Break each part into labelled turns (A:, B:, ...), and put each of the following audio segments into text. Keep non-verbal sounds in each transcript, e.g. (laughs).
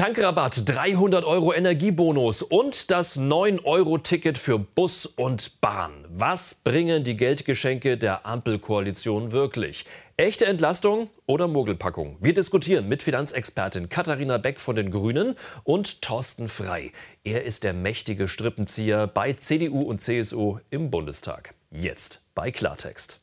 A: Tankrabatt, 300 Euro Energiebonus und das 9-Euro-Ticket für Bus und Bahn. Was bringen die Geldgeschenke der Ampelkoalition wirklich? Echte Entlastung oder Mogelpackung? Wir diskutieren mit Finanzexpertin Katharina Beck von den Grünen und Thorsten Frei. Er ist der mächtige Strippenzieher bei CDU und CSU im Bundestag. Jetzt bei Klartext.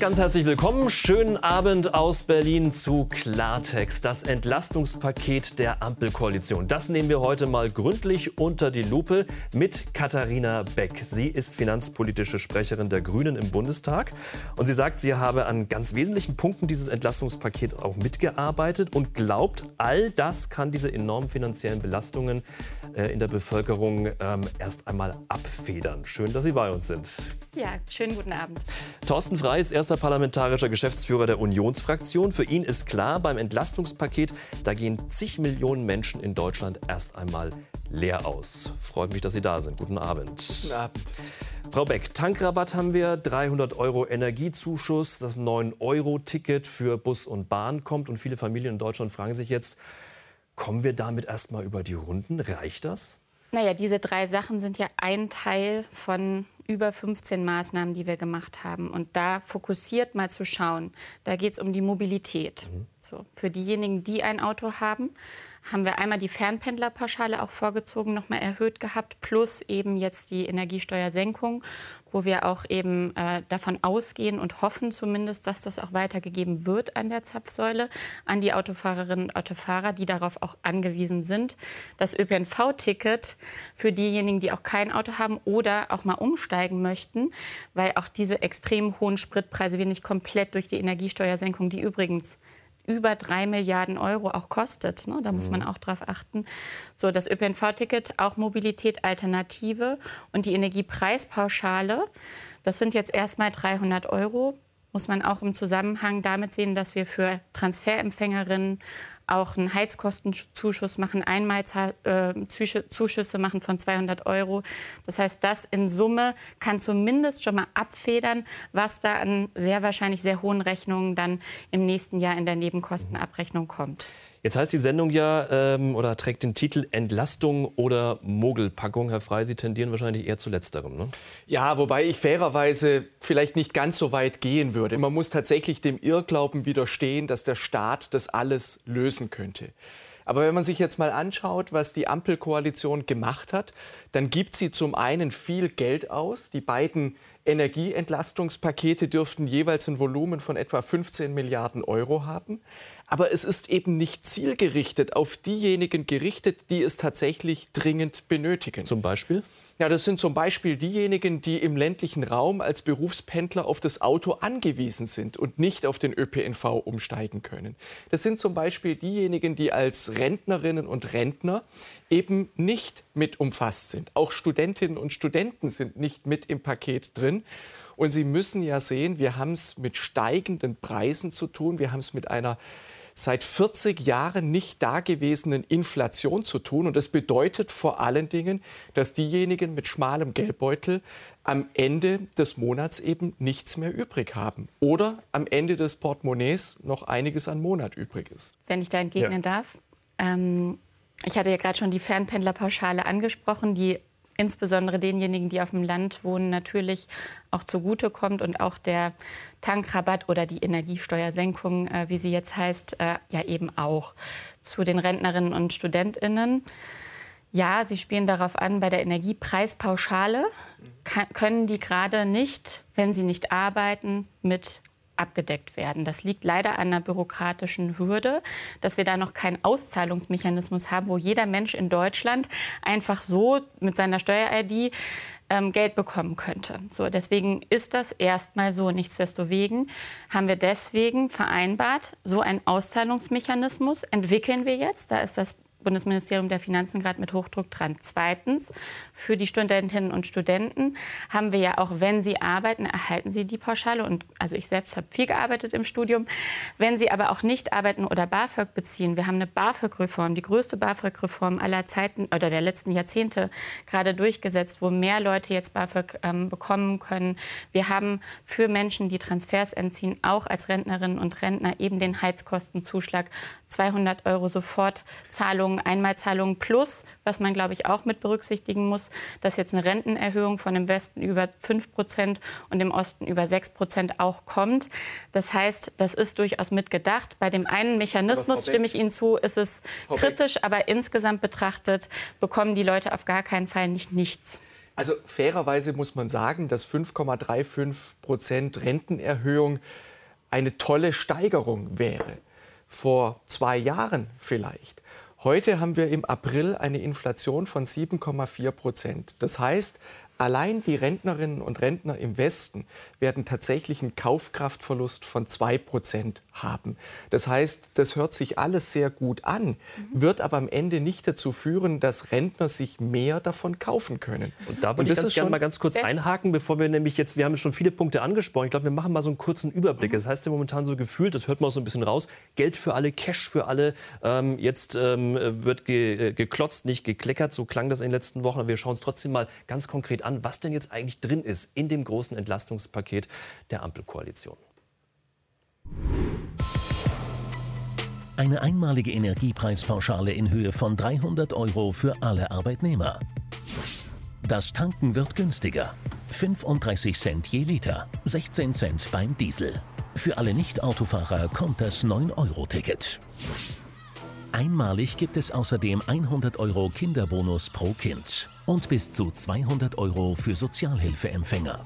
A: Ganz herzlich willkommen. Schönen Abend aus Berlin zu Klartext. Das Entlastungspaket der Ampelkoalition. Das nehmen wir heute mal gründlich unter die Lupe mit Katharina Beck. Sie ist finanzpolitische Sprecherin der Grünen im Bundestag. Und sie sagt, sie habe an ganz wesentlichen Punkten dieses Entlastungspaket auch mitgearbeitet und glaubt, all das kann diese enormen finanziellen Belastungen in der Bevölkerung ähm, erst einmal abfedern. Schön, dass Sie bei uns sind.
B: Ja, schönen guten Abend.
A: Thorsten Frey ist erster parlamentarischer Geschäftsführer der Unionsfraktion. Für ihn ist klar, beim Entlastungspaket, da gehen zig Millionen Menschen in Deutschland erst einmal leer aus. Freut mich, dass Sie da sind. Guten Abend.
C: Guten Abend.
A: Frau Beck, Tankrabatt haben wir, 300 Euro Energiezuschuss, das 9-Euro-Ticket für Bus und Bahn kommt und viele Familien in Deutschland fragen sich jetzt, Kommen wir damit erstmal über die Runden? Reicht das?
B: Naja, diese drei Sachen sind ja ein Teil von über 15 Maßnahmen, die wir gemacht haben. Und da fokussiert mal zu schauen, da geht es um die Mobilität. Mhm. So, für diejenigen, die ein Auto haben, haben wir einmal die Fernpendlerpauschale auch vorgezogen, nochmal erhöht gehabt, plus eben jetzt die Energiesteuersenkung, wo wir auch eben äh, davon ausgehen und hoffen zumindest, dass das auch weitergegeben wird an der Zapfsäule, an die Autofahrerinnen und Autofahrer, die darauf auch angewiesen sind. Das ÖPNV-Ticket für diejenigen, die auch kein Auto haben oder auch mal umsteigen möchten, weil auch diese extrem hohen Spritpreise wir nicht komplett durch die Energiesteuersenkung, die übrigens über drei Milliarden Euro auch kostet. Ne? Da muss man mhm. auch drauf achten. So, das ÖPNV-Ticket, auch Mobilität, Alternative und die Energiepreispauschale. Das sind jetzt erstmal 300 Euro. Muss man auch im Zusammenhang damit sehen, dass wir für Transferempfängerinnen auch einen Heizkostenzuschuss machen, Einmalzuschüsse äh, machen von 200 Euro. Das heißt, das in Summe kann zumindest schon mal abfedern, was da an sehr wahrscheinlich sehr hohen Rechnungen dann im nächsten Jahr in der Nebenkostenabrechnung kommt.
A: Jetzt heißt die Sendung ja ähm, oder trägt den Titel Entlastung oder Mogelpackung. Herr Frey, Sie tendieren wahrscheinlich eher zu letzterem. Ne?
C: Ja, wobei ich fairerweise vielleicht nicht ganz so weit gehen würde. Man muss tatsächlich dem Irrglauben widerstehen, dass der Staat das alles lösen könnte. Aber wenn man sich jetzt mal anschaut, was die Ampelkoalition gemacht hat, dann gibt sie zum einen viel Geld aus. Die beiden Energieentlastungspakete dürften jeweils ein Volumen von etwa 15 Milliarden Euro haben. Aber es ist eben nicht zielgerichtet auf diejenigen gerichtet, die es tatsächlich dringend benötigen.
A: Zum Beispiel?
C: Ja, das sind zum Beispiel diejenigen, die im ländlichen Raum als Berufspendler auf das Auto angewiesen sind und nicht auf den ÖPNV umsteigen können. Das sind zum Beispiel diejenigen, die als Rentnerinnen und Rentner eben nicht mit umfasst sind. Auch Studentinnen und Studenten sind nicht mit im Paket drin. Und Sie müssen ja sehen, wir haben es mit steigenden Preisen zu tun. Wir haben es mit einer seit 40 Jahren nicht dagewesenen Inflation zu tun. Und das bedeutet vor allen Dingen, dass diejenigen mit schmalem Geldbeutel am Ende des Monats eben nichts mehr übrig haben. Oder am Ende des Portemonnaies noch einiges an Monat übrig ist.
B: Wenn ich da entgegnen ja. darf. Ähm, ich hatte ja gerade schon die Fernpendlerpauschale angesprochen, die insbesondere denjenigen, die auf dem Land wohnen, natürlich auch zugutekommt und auch der Tankrabatt oder die Energiesteuersenkung, äh, wie sie jetzt heißt, äh, ja eben auch zu den Rentnerinnen und Studentinnen. Ja, sie spielen darauf an, bei der Energiepreispauschale kann, können die gerade nicht, wenn sie nicht arbeiten, mit abgedeckt werden. Das liegt leider an einer bürokratischen Hürde, dass wir da noch keinen Auszahlungsmechanismus haben, wo jeder Mensch in Deutschland einfach so mit seiner Steuer-ID ähm, Geld bekommen könnte. So, deswegen ist das erstmal so. Nichtsdestoweniger haben wir deswegen vereinbart, so einen Auszahlungsmechanismus entwickeln wir jetzt. Da ist das Bundesministerium der Finanzen gerade mit Hochdruck dran. Zweitens, für die Studentinnen und Studenten haben wir ja auch, wenn sie arbeiten, erhalten sie die Pauschale. Und also ich selbst habe viel gearbeitet im Studium. Wenn sie aber auch nicht arbeiten oder BAföG beziehen, wir haben eine BAföG-Reform, die größte BAföG-Reform aller Zeiten oder der letzten Jahrzehnte gerade durchgesetzt, wo mehr Leute jetzt BAföG ähm, bekommen können. Wir haben für Menschen, die Transfers entziehen, auch als Rentnerinnen und Rentner eben den Heizkostenzuschlag 200 Euro Sofortzahlungen, Einmalzahlungen plus, was man, glaube ich, auch mit berücksichtigen muss, dass jetzt eine Rentenerhöhung von im Westen über 5 Prozent und im Osten über 6 Prozent auch kommt. Das heißt, das ist durchaus mitgedacht. Bei dem einen Mechanismus stimme ich Ihnen zu, ist es Frau kritisch, Beck. aber insgesamt betrachtet bekommen die Leute auf gar keinen Fall nicht nichts.
C: Also fairerweise muss man sagen, dass 5,35 Prozent Rentenerhöhung eine tolle Steigerung wäre vor zwei Jahren vielleicht. Heute haben wir im April eine Inflation von 7,4 Prozent. Das heißt, Allein die Rentnerinnen und Rentner im Westen werden tatsächlich einen Kaufkraftverlust von 2% haben. Das heißt, das hört sich alles sehr gut an, mhm. wird aber am Ende nicht dazu führen, dass Rentner sich mehr davon kaufen können.
A: Und da würde ich ganz gerne mal ganz kurz einhaken, bevor wir nämlich jetzt, wir haben schon viele Punkte angesprochen, ich glaube, wir machen mal so einen kurzen Überblick. Mhm. Das heißt ja momentan so gefühlt, das hört man auch so ein bisschen raus, Geld für alle, Cash für alle. Ähm, jetzt ähm, wird ge äh, geklotzt, nicht gekleckert, so klang das in den letzten Wochen. Aber wir schauen uns trotzdem mal ganz konkret an an, was denn jetzt eigentlich drin ist in dem großen Entlastungspaket der Ampelkoalition.
D: Eine einmalige Energiepreispauschale in Höhe von 300 Euro für alle Arbeitnehmer. Das Tanken wird günstiger. 35 Cent je Liter, 16 Cent beim Diesel. Für alle Nicht-Autofahrer kommt das 9-Euro-Ticket. Einmalig gibt es außerdem 100 Euro Kinderbonus pro Kind und bis zu 200 Euro für Sozialhilfeempfänger.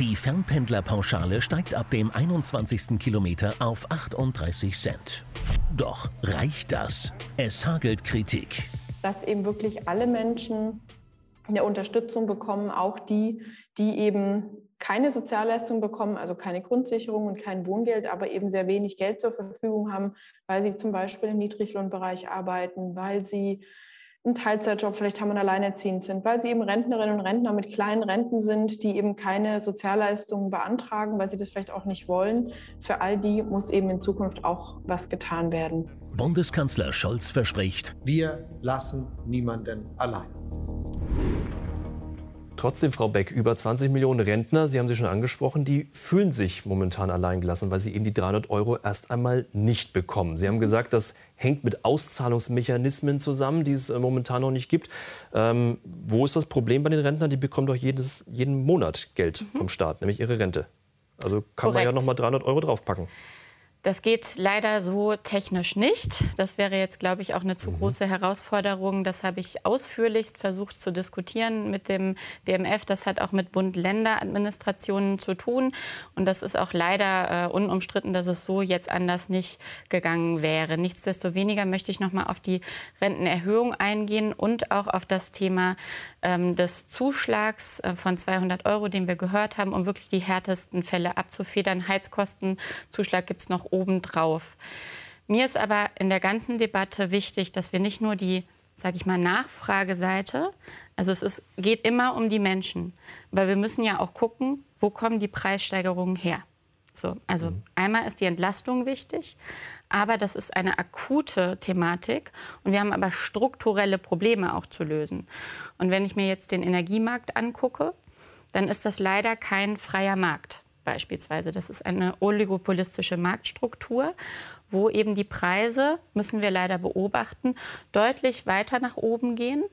D: Die Fernpendlerpauschale steigt ab dem 21. Kilometer auf 38 Cent. Doch reicht das? Es hagelt Kritik.
E: Dass eben wirklich alle Menschen eine Unterstützung bekommen, auch die, die eben keine Sozialleistung bekommen, also keine Grundsicherung und kein Wohngeld, aber eben sehr wenig Geld zur Verfügung haben, weil sie zum Beispiel im Niedriglohnbereich arbeiten, weil sie einen Teilzeitjob vielleicht haben und alleinerziehend sind, weil sie eben Rentnerinnen und Rentner mit kleinen Renten sind, die eben keine Sozialleistungen beantragen, weil sie das vielleicht auch nicht wollen. Für all die muss eben in Zukunft auch was getan werden.
D: Bundeskanzler Scholz verspricht,
F: wir lassen niemanden allein.
A: Trotzdem, Frau Beck, über 20 Millionen Rentner, Sie haben sie schon angesprochen, die fühlen sich momentan alleingelassen, weil sie eben die 300 Euro erst einmal nicht bekommen. Sie haben gesagt, das hängt mit Auszahlungsmechanismen zusammen, die es äh, momentan noch nicht gibt. Ähm, wo ist das Problem bei den Rentnern? Die bekommen doch jedes, jeden Monat Geld mhm. vom Staat, nämlich ihre Rente. Also kann Korrekt. man ja noch mal 300 Euro draufpacken.
B: Das geht leider so technisch nicht. Das wäre jetzt, glaube ich, auch eine zu mhm. große Herausforderung. Das habe ich ausführlichst versucht zu diskutieren mit dem BMF. Das hat auch mit Bund-Länder-Administrationen zu tun. Und das ist auch leider äh, unumstritten, dass es so jetzt anders nicht gegangen wäre. Nichtsdestoweniger möchte ich noch mal auf die Rentenerhöhung eingehen und auch auf das Thema ähm, des Zuschlags äh, von 200 Euro, den wir gehört haben, um wirklich die härtesten Fälle abzufedern. Heizkostenzuschlag gibt es noch obendrauf. Mir ist aber in der ganzen Debatte wichtig, dass wir nicht nur die sage ich mal, Nachfrageseite. Also es ist, geht immer um die Menschen, weil wir müssen ja auch gucken, wo kommen die Preissteigerungen her. So, also mhm. einmal ist die Entlastung wichtig, aber das ist eine akute Thematik und wir haben aber strukturelle Probleme auch zu lösen. Und wenn ich mir jetzt den Energiemarkt angucke, dann ist das leider kein freier Markt beispielsweise. Das ist eine oligopolistische Marktstruktur, wo eben die Preise, müssen wir leider beobachten, deutlich weiter nach oben gehen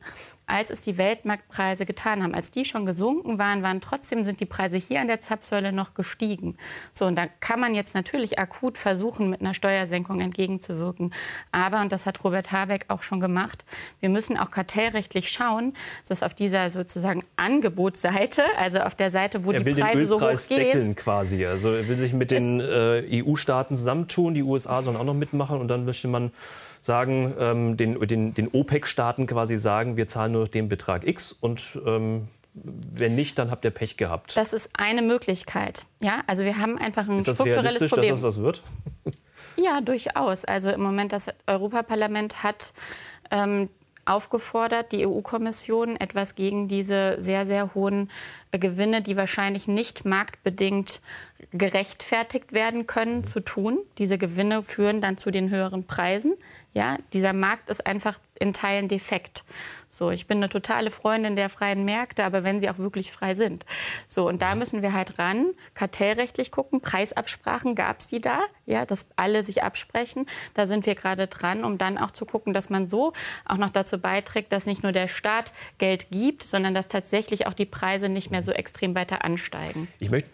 B: als es die Weltmarktpreise getan haben. Als die schon gesunken waren, waren trotzdem sind die Preise hier an der Zapfsäule noch gestiegen. So, und da kann man jetzt natürlich akut versuchen, mit einer Steuersenkung entgegenzuwirken. Aber, und das hat Robert Habeck auch schon gemacht, wir müssen auch kartellrechtlich schauen, dass auf dieser sozusagen Angebotsseite, also auf der Seite, wo
A: er
B: die Preise so hoch gehen.
A: deckeln quasi. Also er will sich mit den äh, EU-Staaten zusammentun, die USA sollen auch noch mitmachen und dann möchte man sagen, ähm, den, den, den OPEC-Staaten quasi sagen, wir zahlen nur den Betrag X und ähm, wenn nicht, dann habt ihr Pech gehabt.
B: Das ist eine Möglichkeit. Ja, also wir haben einfach ein
A: ist das
B: strukturelles Problem.
A: dass das was wird? (laughs)
B: Ja, durchaus. Also im Moment das Europaparlament hat ähm, aufgefordert, die EU-Kommission etwas gegen diese sehr, sehr hohen äh, Gewinne, die wahrscheinlich nicht marktbedingt gerechtfertigt werden können, zu tun. Diese Gewinne führen dann zu den höheren Preisen. Ja, dieser Markt ist einfach in Teilen defekt. So, ich bin eine totale Freundin der freien Märkte, aber wenn sie auch wirklich frei sind. So, und da müssen wir halt ran, kartellrechtlich gucken, Preisabsprachen, gab es die da? Ja, dass alle sich absprechen. Da sind wir gerade dran, um dann auch zu gucken, dass man so auch noch dazu beiträgt, dass nicht nur der Staat Geld gibt, sondern dass tatsächlich auch die Preise nicht mehr so extrem weiter ansteigen.
A: Ich möchte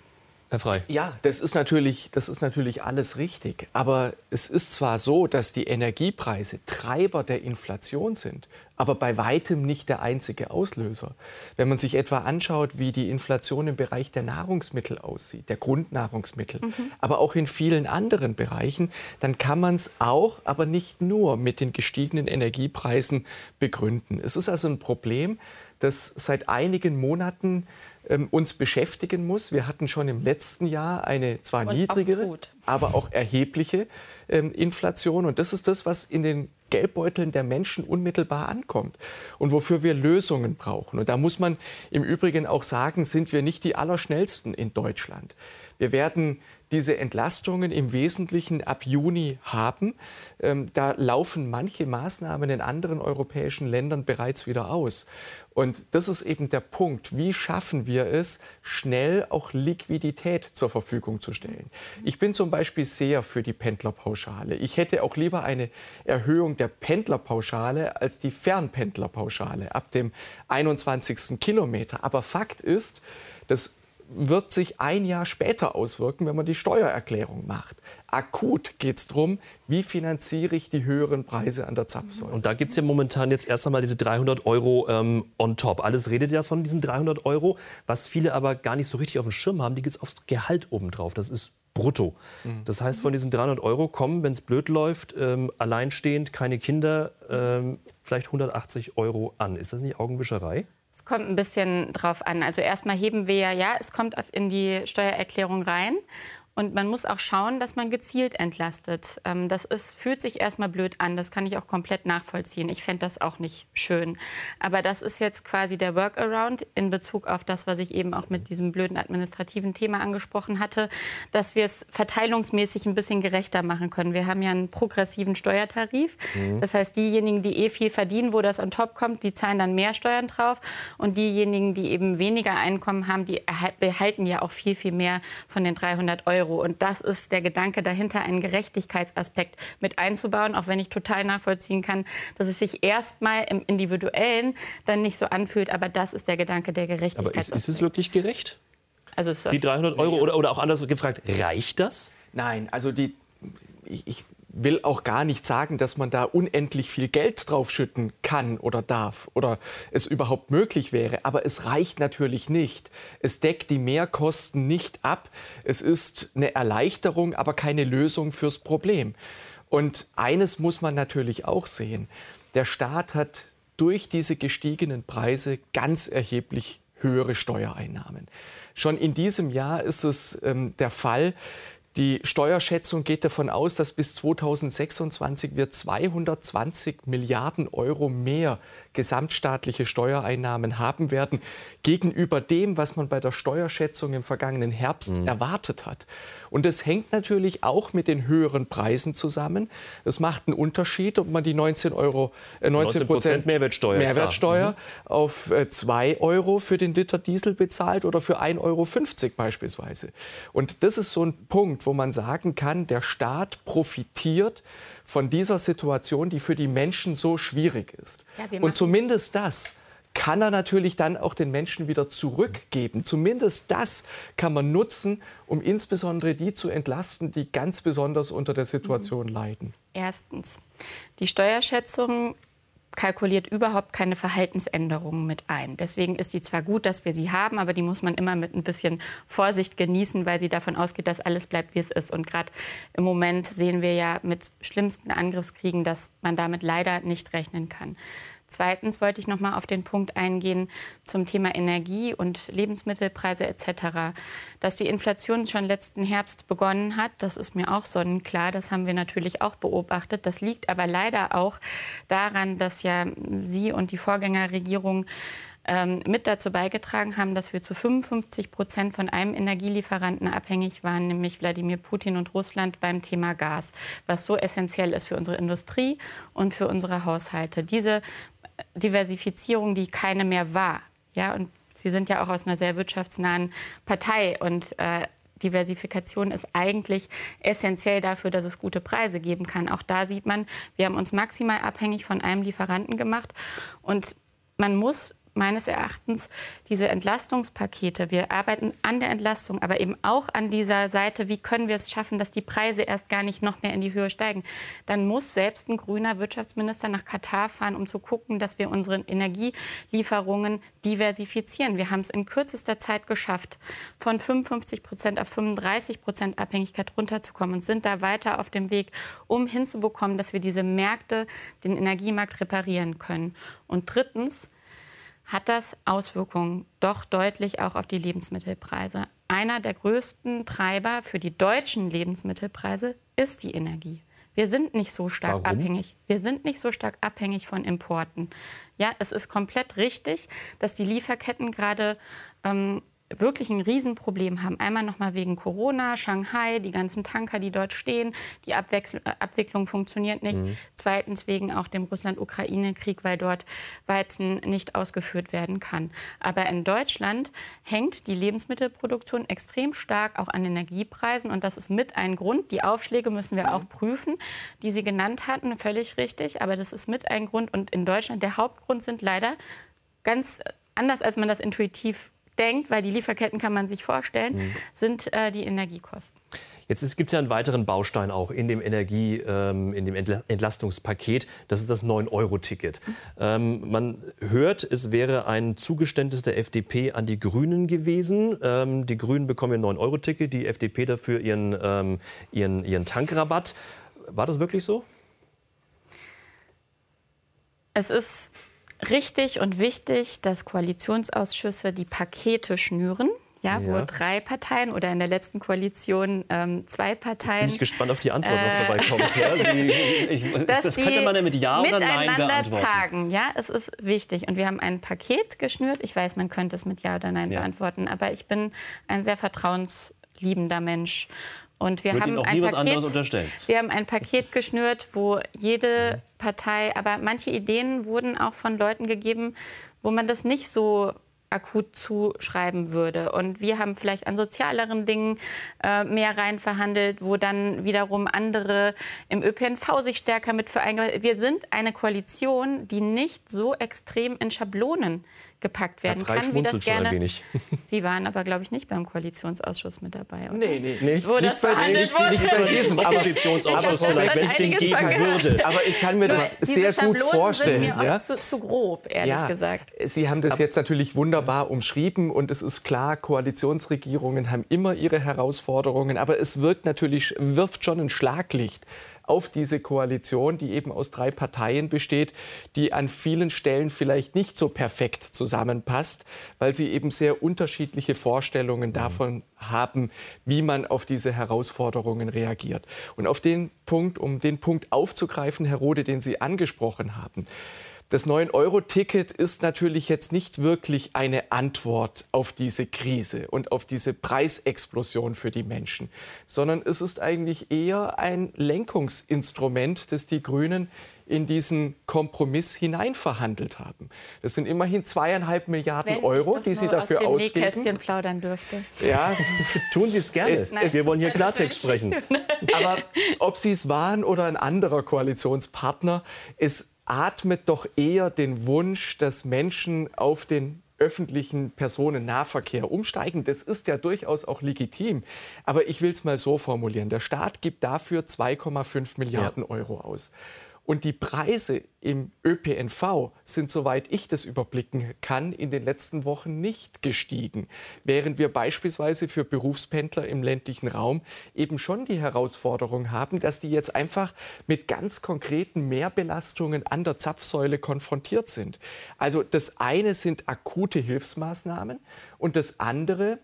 A: Herr Frei.
C: Ja, das ist, natürlich, das ist natürlich alles richtig. Aber es ist zwar so, dass die Energiepreise Treiber der Inflation sind, aber bei weitem nicht der einzige Auslöser. Wenn man sich etwa anschaut, wie die Inflation im Bereich der Nahrungsmittel aussieht, der Grundnahrungsmittel, mhm. aber auch in vielen anderen Bereichen, dann kann man es auch, aber nicht nur mit den gestiegenen Energiepreisen begründen. Es ist also ein Problem, das seit einigen Monaten ähm, uns beschäftigen muss. Wir hatten schon im letzten Jahr eine zwar Und niedrigere, aber auch erhebliche ähm, Inflation. Und das ist das, was in den Geldbeuteln der Menschen unmittelbar ankommt und wofür wir Lösungen brauchen. Und da muss man im Übrigen auch sagen, sind wir nicht die Allerschnellsten in Deutschland. Wir werden diese Entlastungen im Wesentlichen ab Juni haben. Ähm, da laufen manche Maßnahmen in anderen europäischen Ländern bereits wieder aus. Und das ist eben der Punkt. Wie schaffen wir es, schnell auch Liquidität zur Verfügung zu stellen? Ich bin zum Beispiel sehr für die Pendlerpauschale. Ich hätte auch lieber eine Erhöhung der Pendlerpauschale als die Fernpendlerpauschale ab dem 21. Kilometer. Aber Fakt ist, dass wird sich ein Jahr später auswirken, wenn man die Steuererklärung macht. Akut geht es darum, wie finanziere ich die höheren Preise an der Zapfsäule.
A: Und da gibt es ja momentan jetzt erst einmal diese 300 Euro ähm, on top. Alles redet ja von diesen 300 Euro. Was viele aber gar nicht so richtig auf dem Schirm haben, die gibt es aufs Gehalt obendrauf. Das ist brutto. Mhm. Das heißt, von diesen 300 Euro kommen, wenn es blöd läuft, ähm, alleinstehend, keine Kinder, ähm, vielleicht 180 Euro an. Ist das nicht Augenwischerei?
B: Es kommt ein bisschen drauf an. Also erstmal heben wir ja, ja, es kommt in die Steuererklärung rein. Und man muss auch schauen, dass man gezielt entlastet. Ähm, das ist, fühlt sich erstmal blöd an. Das kann ich auch komplett nachvollziehen. Ich fände das auch nicht schön. Aber das ist jetzt quasi der Workaround in Bezug auf das, was ich eben auch mit diesem blöden administrativen Thema angesprochen hatte, dass wir es verteilungsmäßig ein bisschen gerechter machen können. Wir haben ja einen progressiven Steuertarif. Mhm. Das heißt, diejenigen, die eh viel verdienen, wo das on top kommt, die zahlen dann mehr Steuern drauf. Und diejenigen, die eben weniger Einkommen haben, die behalten ja auch viel, viel mehr von den 300 Euro. Euro. Und das ist der Gedanke dahinter, einen Gerechtigkeitsaspekt mit einzubauen, auch wenn ich total nachvollziehen kann, dass es sich erstmal im Individuellen dann nicht so anfühlt. Aber das ist der Gedanke der Gerechtigkeit.
A: Aber ist, ist es wirklich gerecht?
B: Also
A: die 300 Euro oder, oder auch anders gefragt, reicht das?
C: Nein, also die, ich, ich will auch gar nicht sagen, dass man da unendlich viel Geld draufschütten kann oder darf oder es überhaupt möglich wäre. Aber es reicht natürlich nicht. Es deckt die Mehrkosten nicht ab. Es ist eine Erleichterung, aber keine Lösung fürs Problem. Und eines muss man natürlich auch sehen. Der Staat hat durch diese gestiegenen Preise ganz erheblich höhere Steuereinnahmen. Schon in diesem Jahr ist es ähm, der Fall, die Steuerschätzung geht davon aus, dass bis 2026 wir 220 Milliarden Euro mehr gesamtstaatliche Steuereinnahmen haben werden gegenüber dem, was man bei der Steuerschätzung im vergangenen Herbst mhm. erwartet hat. Und das hängt natürlich auch mit den höheren Preisen zusammen. Es macht einen Unterschied, ob man die 19 Euro,
A: äh 19 Prozent
C: Mehrwertsteuer, Mehrwertsteuer mhm. auf äh, 2 Euro für den Liter Diesel bezahlt oder für 1,50 Euro beispielsweise. Und das ist so ein Punkt, wo man sagen kann, der Staat profitiert von dieser Situation, die für die Menschen so schwierig ist. Ja, und zumindest das kann er natürlich dann auch den Menschen wieder zurückgeben. Zumindest das kann man nutzen, um insbesondere die zu entlasten, die ganz besonders unter der Situation mhm. leiden.
B: Erstens, die Steuerschätzung kalkuliert überhaupt keine Verhaltensänderungen mit ein. Deswegen ist die zwar gut, dass wir sie haben, aber die muss man immer mit ein bisschen Vorsicht genießen, weil sie davon ausgeht, dass alles bleibt, wie es ist. Und gerade im Moment sehen wir ja mit schlimmsten Angriffskriegen, dass man damit leider nicht rechnen kann. Zweitens wollte ich noch mal auf den Punkt eingehen zum Thema Energie und Lebensmittelpreise etc. Dass die Inflation schon letzten Herbst begonnen hat, das ist mir auch sonnenklar. Das haben wir natürlich auch beobachtet. Das liegt aber leider auch daran, dass ja Sie und die Vorgängerregierung ähm, mit dazu beigetragen haben, dass wir zu 55 Prozent von einem Energielieferanten abhängig waren, nämlich Wladimir Putin und Russland beim Thema Gas, was so essentiell ist für unsere Industrie und für unsere Haushalte. Diese Diversifizierung, die keine mehr war, ja, und Sie sind ja auch aus einer sehr wirtschaftsnahen Partei. Und äh, Diversifikation ist eigentlich essentiell dafür, dass es gute Preise geben kann. Auch da sieht man, wir haben uns maximal abhängig von einem Lieferanten gemacht. Und man muss meines Erachtens diese Entlastungspakete. Wir arbeiten an der Entlastung, aber eben auch an dieser Seite, wie können wir es schaffen, dass die Preise erst gar nicht noch mehr in die Höhe steigen. Dann muss selbst ein grüner Wirtschaftsminister nach Katar fahren, um zu gucken, dass wir unsere Energielieferungen diversifizieren. Wir haben es in kürzester Zeit geschafft, von 55 Prozent auf 35 Prozent Abhängigkeit runterzukommen und sind da weiter auf dem Weg, um hinzubekommen, dass wir diese Märkte, den Energiemarkt reparieren können. Und drittens, hat das Auswirkungen doch deutlich auch auf die Lebensmittelpreise. Einer der größten Treiber für die deutschen Lebensmittelpreise ist die Energie. Wir sind nicht so stark Warum? abhängig. Wir sind nicht so stark abhängig von Importen. Ja, es ist komplett richtig, dass die Lieferketten gerade ähm, wirklich ein Riesenproblem haben. Einmal noch mal wegen Corona, Shanghai, die ganzen Tanker, die dort stehen, die Abwechsl Abwicklung funktioniert nicht. Mhm. Zweitens wegen auch dem Russland-Ukraine-Krieg, weil dort Weizen nicht ausgeführt werden kann. Aber in Deutschland hängt die Lebensmittelproduktion extrem stark auch an Energiepreisen und das ist mit ein Grund. Die Aufschläge müssen wir auch prüfen, die Sie genannt hatten, völlig richtig. Aber das ist mit ein Grund und in Deutschland der Hauptgrund sind leider ganz anders, als man das intuitiv denkt, weil die Lieferketten kann man sich vorstellen, mhm. sind äh, die Energiekosten.
A: Jetzt gibt es ja einen weiteren Baustein auch in dem Energie, ähm, in dem Entlastungspaket. Das ist das 9-Euro-Ticket. Ähm, man hört, es wäre ein Zugeständnis der FDP an die Grünen gewesen. Ähm, die Grünen bekommen ihr 9-Euro-Ticket, die FDP dafür ihren, ähm, ihren, ihren Tankrabatt. War das wirklich so?
B: Es ist richtig und wichtig, dass Koalitionsausschüsse die Pakete schnüren. Ja, ja, wo drei Parteien oder in der letzten Koalition ähm, zwei Parteien.
A: Bin ich gespannt auf die Antwort, was dabei äh, kommt. Ja, Sie, ich, (laughs) das könnte man ja mit Ja oder Nein beantworten.
B: Tagen, ja, es ist wichtig. Und wir haben ein Paket geschnürt. Ich weiß, man könnte es mit Ja oder Nein ja. beantworten, aber ich bin ein sehr vertrauensliebender Mensch. Und wir haben, ein Paket, wir haben ein Paket geschnürt, wo jede Partei, aber manche Ideen wurden auch von Leuten gegeben, wo man das nicht so akut zuschreiben würde. Und wir haben vielleicht an sozialeren Dingen äh, mehr rein verhandelt, wo dann wiederum andere im ÖPNV sich stärker mit für Wir sind eine Koalition, die nicht so extrem in Schablonen gepackt werden
A: Herr kann, wie das gerne. Ein wenig. (laughs)
B: Sie waren aber, glaube ich, nicht beim Koalitionsausschuss mit dabei.
C: Oder? Nee, nee, nee.
B: Wo nicht das verhandelt
A: nee, nicht, nicht bei diesem Oppositionsausschuss vielleicht, wenn es den geben würde.
C: Aber ich kann mir das sehr gut vorstellen. Sind
B: mir ja? zu, zu, grob, ehrlich ja, gesagt.
C: Sie haben das jetzt natürlich wunderbar umschrieben und es ist klar, Koalitionsregierungen haben immer ihre Herausforderungen, aber es wirkt natürlich, wirft schon ein Schlaglicht auf diese Koalition, die eben aus drei Parteien besteht, die an vielen Stellen vielleicht nicht so perfekt zusammenpasst, weil sie eben sehr unterschiedliche Vorstellungen mhm. davon haben, wie man auf diese Herausforderungen reagiert. Und auf den Punkt, um den Punkt aufzugreifen, Herr Rode, den Sie angesprochen haben, das 9-Euro-Ticket ist natürlich jetzt nicht wirklich eine Antwort auf diese Krise und auf diese Preisexplosion für die Menschen, sondern es ist eigentlich eher ein Lenkungsinstrument, das die Grünen in diesen Kompromiss hineinverhandelt haben. Das sind immerhin zweieinhalb Milliarden Wenn Euro, die Sie dafür aus dem ausgeben.
B: Nähkästchen plaudern dürfte.
A: Ja, (laughs) tun Sie es gerne. Es, Wir wollen hier Klartext sprechen. (laughs)
C: Aber ob Sie es waren oder ein anderer Koalitionspartner, es atmet doch eher den Wunsch, dass Menschen auf den öffentlichen Personennahverkehr umsteigen. Das ist ja durchaus auch legitim. Aber ich will es mal so formulieren. Der Staat gibt dafür 2,5 Milliarden ja. Euro aus. Und die Preise im ÖPNV sind, soweit ich das überblicken kann, in den letzten Wochen nicht gestiegen. Während wir beispielsweise für Berufspendler im ländlichen Raum eben schon die Herausforderung haben, dass die jetzt einfach mit ganz konkreten Mehrbelastungen an der Zapfsäule konfrontiert sind. Also das eine sind akute Hilfsmaßnahmen und das andere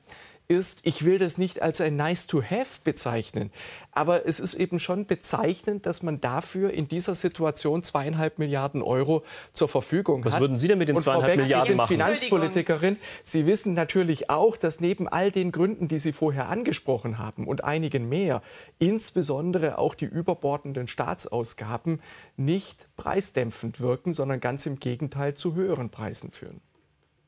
C: ist, ich will das nicht als ein Nice-to-Have bezeichnen, aber es ist eben schon bezeichnend, dass man dafür in dieser Situation zweieinhalb Milliarden Euro zur Verfügung
A: Was
C: hat.
A: Was würden Sie denn mit den zweieinhalb
C: Beck,
A: Milliarden
C: Sie sind
A: machen?
C: Finanzpolitikerin. Sie wissen natürlich auch, dass neben all den Gründen, die Sie vorher angesprochen haben und einigen mehr, insbesondere auch die überbordenden Staatsausgaben nicht preisdämpfend wirken, sondern ganz im Gegenteil zu höheren Preisen führen.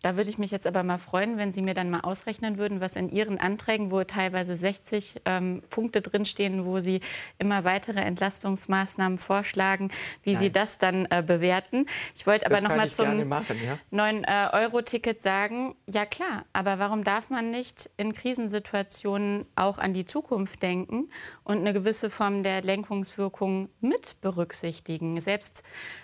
B: Da würde ich mich jetzt aber mal freuen, wenn Sie mir dann mal ausrechnen würden, was in Ihren Anträgen, wo teilweise 60 ähm, Punkte drinstehen, wo Sie immer weitere Entlastungsmaßnahmen vorschlagen, wie Nein. Sie das dann äh, bewerten. Ich wollte aber noch mal zum machen, ja? 9-Euro-Ticket äh, sagen, ja klar, aber warum darf man nicht in Krisensituationen auch an die Zukunft denken und eine gewisse Form der Lenkungswirkung mit berücksichtigen? Selbst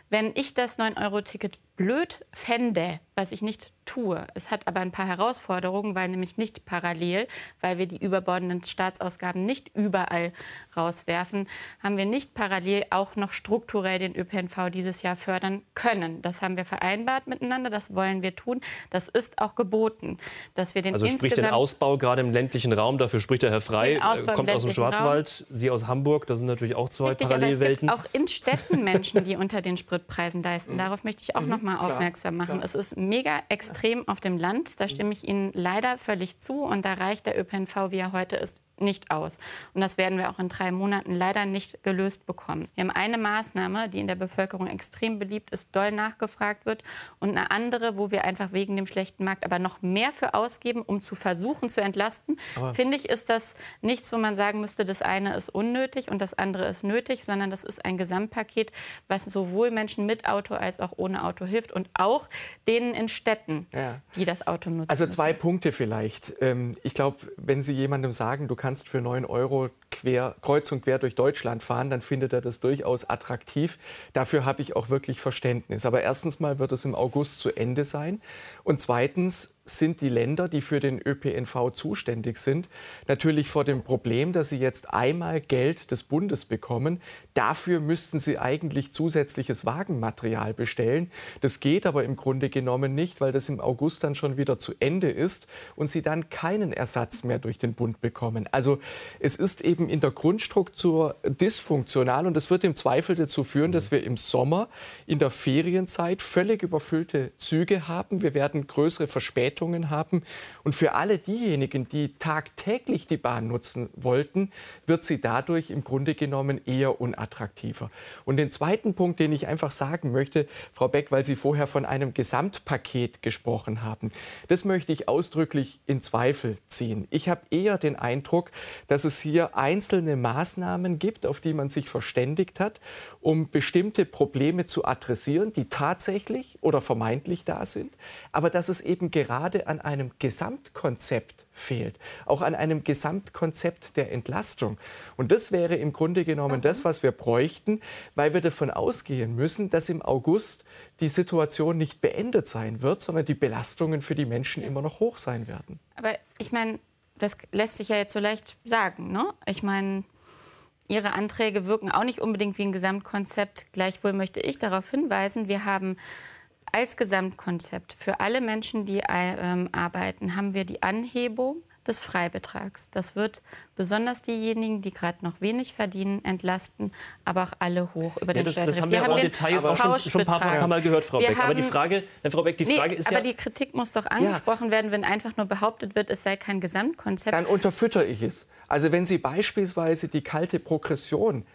B: wenn ich das 9-Euro-Ticket blöd fände, was ich nicht tue. Es hat aber ein paar Herausforderungen, weil nämlich nicht parallel, weil wir die überbordenden Staatsausgaben nicht überall rauswerfen, haben wir nicht parallel auch noch strukturell den ÖPNV dieses Jahr fördern können. Das haben wir vereinbart miteinander, das wollen wir tun. Das ist auch geboten, dass wir den
A: Also sprich den Ausbau gerade im ländlichen Raum, dafür spricht der Herr Frei, äh, kommt aus dem Schwarzwald, Raum. Sie aus Hamburg, das sind natürlich auch zwei Richtig, Parallelwelten.
B: auch in Städten Menschen, die unter den (laughs) Spritpreisen leisten. Darauf möchte ich auch mhm, noch mal aufmerksam machen. Klar. Es ist mega extrem auf dem Land. Da stimme ich Ihnen leider völlig zu. Und da reicht der ÖPNV, wie er heute ist, nicht aus. Und das werden wir auch in drei Monaten leider nicht gelöst bekommen. Wir haben eine Maßnahme, die in der Bevölkerung extrem beliebt ist, doll nachgefragt wird und eine andere, wo wir einfach wegen dem schlechten Markt aber noch mehr für ausgeben, um zu versuchen zu entlasten. Aber Finde ich, ist das nichts, wo man sagen müsste, das eine ist unnötig und das andere ist nötig, sondern das ist ein Gesamtpaket, was sowohl Menschen mit Auto als auch ohne Auto hilft und auch denen in Städten, ja. die das Auto nutzen.
C: Also zwei müssen. Punkte vielleicht. Ähm, ich glaube, wenn Sie jemandem sagen, du kannst kannst für 9 Euro quer, kreuz und quer durch Deutschland fahren, dann findet er das durchaus attraktiv. Dafür habe ich auch wirklich Verständnis. Aber erstens mal wird es im August zu Ende sein. Und zweitens sind die Länder, die für den ÖPNV zuständig sind, natürlich vor dem Problem, dass sie jetzt einmal Geld des Bundes bekommen. Dafür müssten sie eigentlich zusätzliches Wagenmaterial bestellen. Das geht aber im Grunde genommen nicht, weil das im August dann schon wieder zu Ende ist und sie dann keinen Ersatz mehr durch den Bund bekommen. Also es ist eben in der Grundstruktur dysfunktional und das wird im Zweifel dazu führen, dass wir im Sommer in der Ferienzeit völlig überfüllte Züge haben. Wir werden größere Verspätungen Verspätungen haben. Und für alle diejenigen, die tagtäglich die Bahn nutzen wollten, wird sie dadurch im Grunde genommen eher unattraktiver. Und den zweiten Punkt, den ich einfach sagen möchte, Frau Beck, weil Sie vorher von einem Gesamtpaket gesprochen haben, das möchte ich ausdrücklich in Zweifel ziehen. Ich habe eher den Eindruck, dass es hier einzelne Maßnahmen gibt, auf die man sich verständigt hat, um bestimmte Probleme zu adressieren, die tatsächlich oder vermeintlich da sind, aber dass es eben gerade gerade an einem Gesamtkonzept fehlt, auch an einem Gesamtkonzept der Entlastung. Und das wäre im Grunde genommen das, was wir bräuchten, weil wir davon ausgehen müssen, dass im August die Situation nicht beendet sein wird, sondern die Belastungen für die Menschen immer noch hoch sein werden.
B: Aber ich meine, das lässt sich ja jetzt so leicht sagen. Ne? Ich meine, Ihre Anträge wirken auch nicht unbedingt wie ein Gesamtkonzept. Gleichwohl möchte ich darauf hinweisen, wir haben als Gesamtkonzept für alle Menschen, die ähm, arbeiten, haben wir die Anhebung des Freibetrags. Das wird besonders diejenigen, die gerade noch wenig verdienen, entlasten, aber auch alle hoch über ja, den
A: das, das haben wir, wir haben Details auch schon, schon, ein paar, paar Mal gehört, Frau wir Beck. Haben, aber die Frage, Frau Beck, die Frage nee, ist
B: aber ja... Aber die Kritik muss doch angesprochen ja. werden, wenn einfach nur behauptet wird, es sei kein Gesamtkonzept.
C: Dann unterfütter ich es. Also wenn Sie beispielsweise die kalte Progression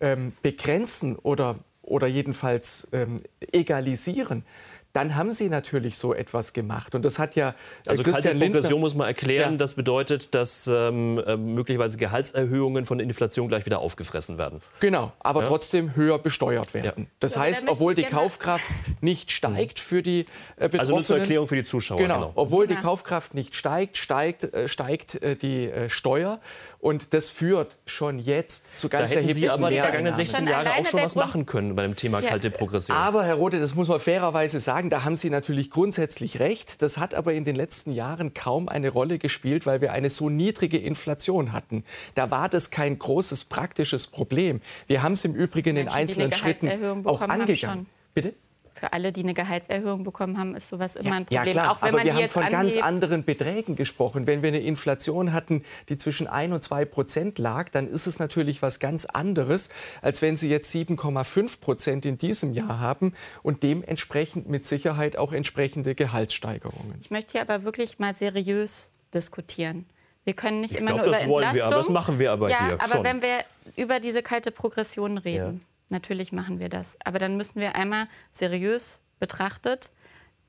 C: ähm, begrenzen oder oder jedenfalls ähm, egalisieren, dann haben sie natürlich so etwas gemacht. Und das hat ja.
A: Äh, also Christian kalte Progression muss man erklären. Ja. Das bedeutet, dass ähm, äh, möglicherweise Gehaltserhöhungen von der Inflation gleich wieder aufgefressen werden.
C: Genau, aber ja. trotzdem höher besteuert werden. Ja. Das heißt, obwohl die Kaufkraft (laughs) nicht steigt für die äh, Betroffenen. Also
A: nur zur Erklärung für die Zuschauer.
C: Genau, genau. obwohl die Kaufkraft nicht steigt, steigt, äh, steigt äh, die Steuer. Und das führt schon jetzt zu ganz
A: da hätten Sie aber die vergangenen 16 Jahre auch schon was machen können bei dem Thema kalte Progression.
C: Aber Herr Rode, das muss man fairerweise sagen, sagen, da haben Sie natürlich grundsätzlich recht. Das hat aber in den letzten Jahren kaum eine Rolle gespielt, weil wir eine so niedrige Inflation hatten. Da war das kein großes praktisches Problem. Wir haben es im Übrigen Menschen, in einzelnen Schritten auch angegangen.
B: Bitte? Für alle, die eine Gehaltserhöhung bekommen haben, ist sowas immer ein Problem.
C: Ja, klar, auch wenn aber man wir haben von ganz anderen Beträgen gesprochen. Wenn wir eine Inflation hatten, die zwischen 1 und 2 Prozent lag, dann ist es natürlich was ganz anderes, als wenn Sie jetzt 7,5 Prozent in diesem Jahr haben und dementsprechend mit Sicherheit auch entsprechende Gehaltssteigerungen.
B: Ich möchte hier aber wirklich mal seriös diskutieren. Wir können nicht
A: ich
B: immer
A: glaub,
B: nur
A: das
B: über
A: wollen Wir, das machen wir aber
B: ja,
A: hier
B: aber
A: schon.
B: wenn wir über diese kalte Progression reden, Natürlich machen wir das. Aber dann müssen wir einmal seriös betrachtet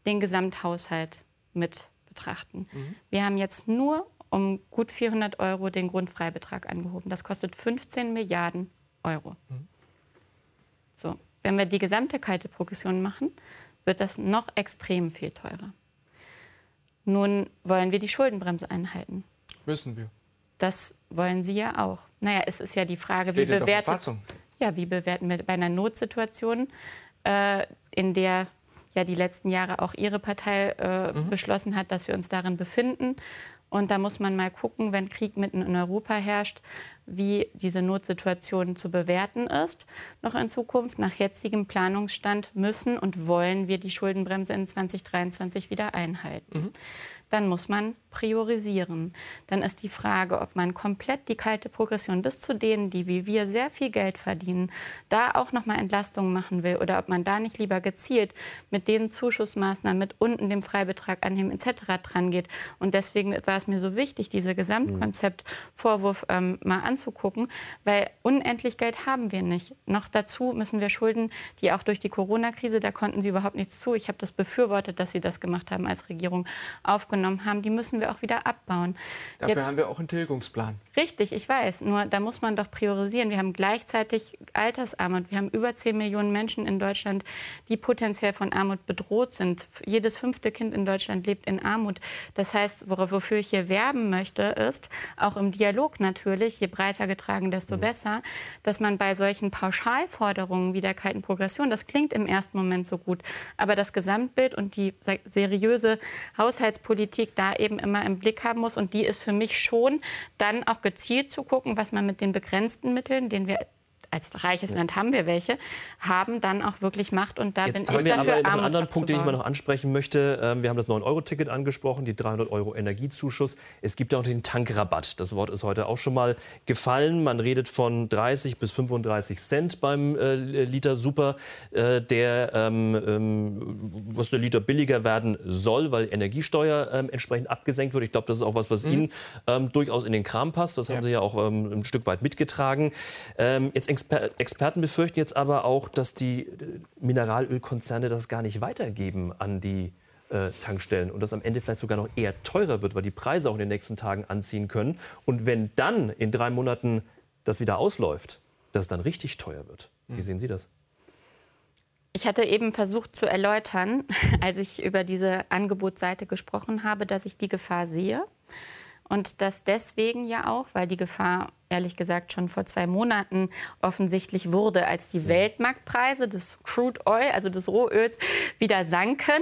B: den Gesamthaushalt mit betrachten. Mhm. Wir haben jetzt nur um gut 400 Euro den Grundfreibetrag angehoben. Das kostet 15 Milliarden Euro. Mhm. So, wenn wir die gesamte kalte Progression machen, wird das noch extrem viel teurer. Nun wollen wir die Schuldenbremse einhalten.
C: Müssen wir.
B: Das wollen Sie ja auch. Naja, es ist ja die Frage, Steht wie bewertet, ja, wie bewerten wir bei einer Notsituation, äh, in der ja die letzten Jahre auch Ihre Partei äh, mhm. beschlossen hat, dass wir uns darin befinden. Und da muss man mal gucken, wenn Krieg mitten in Europa herrscht, wie diese Notsituation zu bewerten ist. Noch in Zukunft, nach jetzigem Planungsstand, müssen und wollen wir die Schuldenbremse in 2023 wieder einhalten. Mhm dann muss man priorisieren. Dann ist die Frage, ob man komplett die kalte Progression bis zu denen, die wie wir sehr viel Geld verdienen, da auch noch mal Entlastungen machen will oder ob man da nicht lieber gezielt mit den Zuschussmaßnahmen, mit unten dem Freibetrag annehmen etc. dran geht. Und deswegen war es mir so wichtig, diese Gesamtkonzeptvorwurf ähm, mal anzugucken, weil unendlich Geld haben wir nicht. Noch dazu müssen wir Schulden, die auch durch die Corona-Krise, da konnten sie überhaupt nichts zu. Ich habe das befürwortet, dass sie das gemacht haben als Regierung, aufgenommen haben, die müssen wir auch wieder abbauen.
C: Dafür Jetzt, haben wir auch einen Tilgungsplan.
B: Richtig, ich weiß. Nur da muss man doch priorisieren. Wir haben gleichzeitig Altersarmut. Wir haben über 10 Millionen Menschen in Deutschland, die potenziell von Armut bedroht sind. Jedes fünfte Kind in Deutschland lebt in Armut. Das heißt, wofür ich hier werben möchte, ist, auch im Dialog natürlich, je breiter getragen, desto mhm. besser, dass man bei solchen Pauschalforderungen wie der kalten Progression, das klingt im ersten Moment so gut, aber das Gesamtbild und die seriöse Haushaltspolitik, Politik da eben immer im Blick haben muss. Und die ist für mich schon dann auch gezielt zu gucken, was man mit den begrenzten Mitteln, denen wir als reiches Land haben wir welche, haben dann auch wirklich Macht. Und da
A: Jetzt
B: bin ich dafür,
A: aber einen anderen Punkt, den ich mal noch ansprechen möchte. Ähm, wir haben das 9-Euro-Ticket angesprochen, die 300 Euro Energiezuschuss. Es gibt auch den Tankrabatt. Das Wort ist heute auch schon mal gefallen. Man redet von 30 bis 35 Cent beim äh, Liter Super, äh, der, ähm, ähm, was der Liter billiger werden soll, weil Energiesteuer ähm, entsprechend abgesenkt wird. Ich glaube, das ist auch was, was mhm. Ihnen ähm, durchaus in den Kram passt. Das ja. haben Sie ja auch ähm, ein Stück weit mitgetragen. jetzt Exper Experten befürchten jetzt aber auch, dass die äh, Mineralölkonzerne das gar nicht weitergeben an die äh, Tankstellen und das am Ende vielleicht sogar noch eher teurer wird, weil die Preise auch in den nächsten Tagen anziehen können. Und wenn dann in drei Monaten das wieder ausläuft, dass es dann richtig teuer wird. Wie hm. sehen Sie das?
B: Ich hatte eben versucht zu erläutern, (laughs) als ich über diese Angebotsseite gesprochen habe, dass ich die Gefahr sehe. Und dass deswegen ja auch, weil die Gefahr ehrlich gesagt schon vor zwei Monaten offensichtlich wurde, als die Weltmarktpreise des Crude Oil, also des Rohöls, wieder sanken,